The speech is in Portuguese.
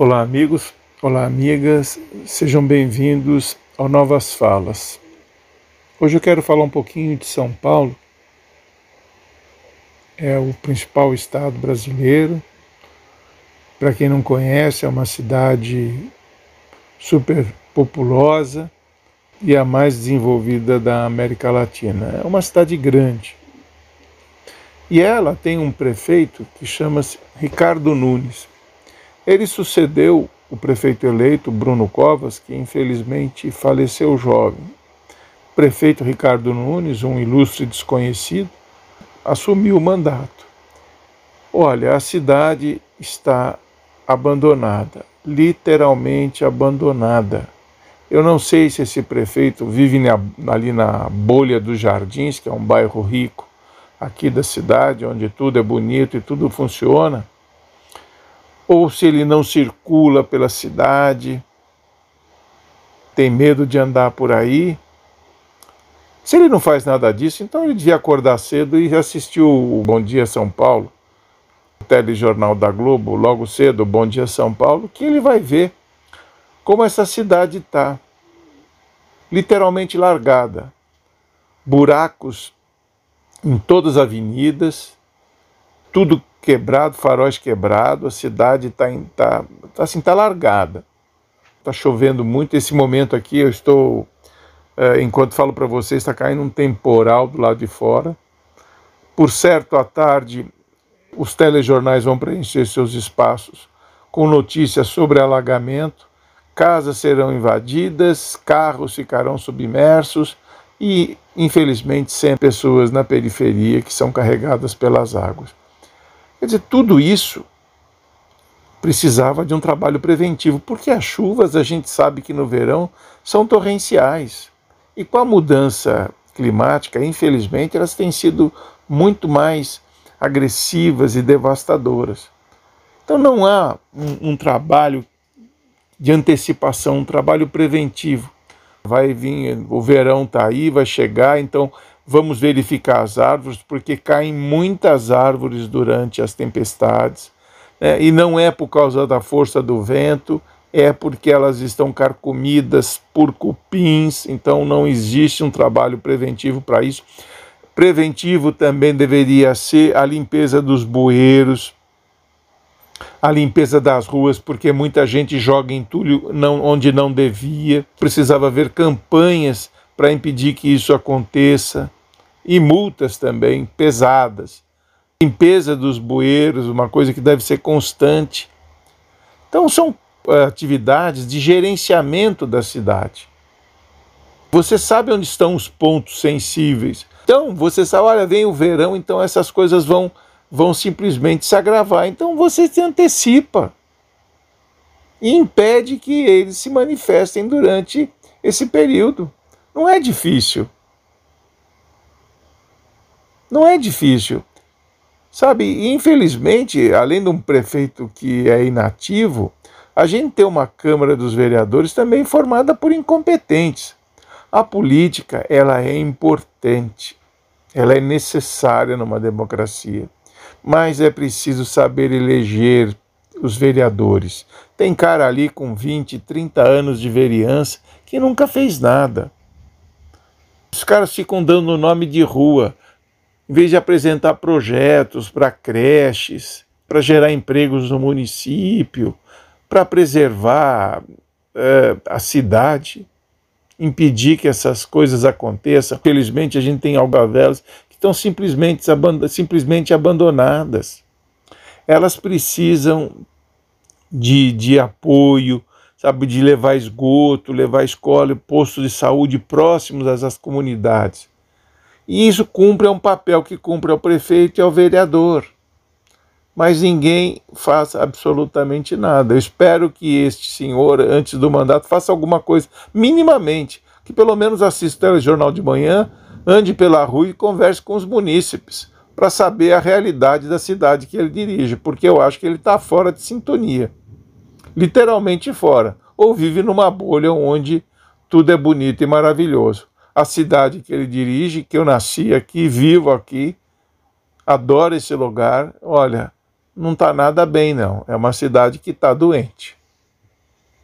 Olá, amigos, olá, amigas, sejam bem-vindos ao Novas Falas. Hoje eu quero falar um pouquinho de São Paulo, é o principal estado brasileiro. Para quem não conhece, é uma cidade super populosa e a mais desenvolvida da América Latina. É uma cidade grande. E ela tem um prefeito que chama-se Ricardo Nunes. Ele sucedeu o prefeito eleito, Bruno Covas, que infelizmente faleceu jovem. O prefeito Ricardo Nunes, um ilustre desconhecido, assumiu o mandato. Olha, a cidade está abandonada, literalmente abandonada. Eu não sei se esse prefeito vive ali na bolha dos Jardins, que é um bairro rico aqui da cidade, onde tudo é bonito e tudo funciona ou se ele não circula pela cidade, tem medo de andar por aí. Se ele não faz nada disso, então ele devia acordar cedo e assistir o Bom Dia São Paulo, o telejornal da Globo, logo cedo, Bom Dia São Paulo, que ele vai ver como essa cidade está literalmente largada. Buracos em todas as avenidas, tudo quebrado, faróis quebrado, a cidade está tá, tá, assim, tá largada. Está chovendo muito. Esse momento aqui eu estou, é, enquanto falo para vocês, está caindo um temporal do lado de fora. Por certo, à tarde, os telejornais vão preencher seus espaços com notícias sobre alagamento, casas serão invadidas, carros ficarão submersos e, infelizmente, sempre pessoas na periferia que são carregadas pelas águas. Quer dizer, tudo isso precisava de um trabalho preventivo, porque as chuvas a gente sabe que no verão são torrenciais. E com a mudança climática, infelizmente, elas têm sido muito mais agressivas e devastadoras. Então não há um, um trabalho de antecipação, um trabalho preventivo. Vai vir, o verão está aí, vai chegar, então Vamos verificar as árvores, porque caem muitas árvores durante as tempestades. Né? E não é por causa da força do vento, é porque elas estão carcomidas por cupins, então não existe um trabalho preventivo para isso. Preventivo também deveria ser a limpeza dos bueiros, a limpeza das ruas, porque muita gente joga entulho não, onde não devia. Precisava haver campanhas para impedir que isso aconteça e multas também pesadas. Limpeza dos bueiros, uma coisa que deve ser constante. Então, são eh, atividades de gerenciamento da cidade. Você sabe onde estão os pontos sensíveis. Então, você sabe, olha, vem o verão, então essas coisas vão, vão simplesmente se agravar. Então, você se antecipa e impede que eles se manifestem durante esse período. Não é difícil. Não é difícil. Sabe, infelizmente, além de um prefeito que é inativo, a gente tem uma Câmara dos Vereadores também formada por incompetentes. A política, ela é importante, ela é necessária numa democracia, mas é preciso saber eleger os vereadores. Tem cara ali com 20, 30 anos de vereança que nunca fez nada. Os caras ficam dando nome de rua em vez de apresentar projetos para creches, para gerar empregos no município, para preservar é, a cidade, impedir que essas coisas aconteçam. Felizmente, a gente tem algavelas que estão simplesmente, simplesmente abandonadas. Elas precisam de, de apoio, sabe, de levar esgoto, levar escola, postos de saúde próximos às comunidades. E isso cumpre é um papel que cumpre ao prefeito e ao vereador. Mas ninguém faz absolutamente nada. Eu espero que este senhor, antes do mandato, faça alguma coisa, minimamente, que pelo menos assista o telejornal de manhã, ande pela rua e converse com os munícipes, para saber a realidade da cidade que ele dirige, porque eu acho que ele está fora de sintonia. Literalmente fora. Ou vive numa bolha onde tudo é bonito e maravilhoso a cidade que ele dirige, que eu nasci aqui, vivo aqui, adoro esse lugar. Olha, não está nada bem, não. É uma cidade que está doente.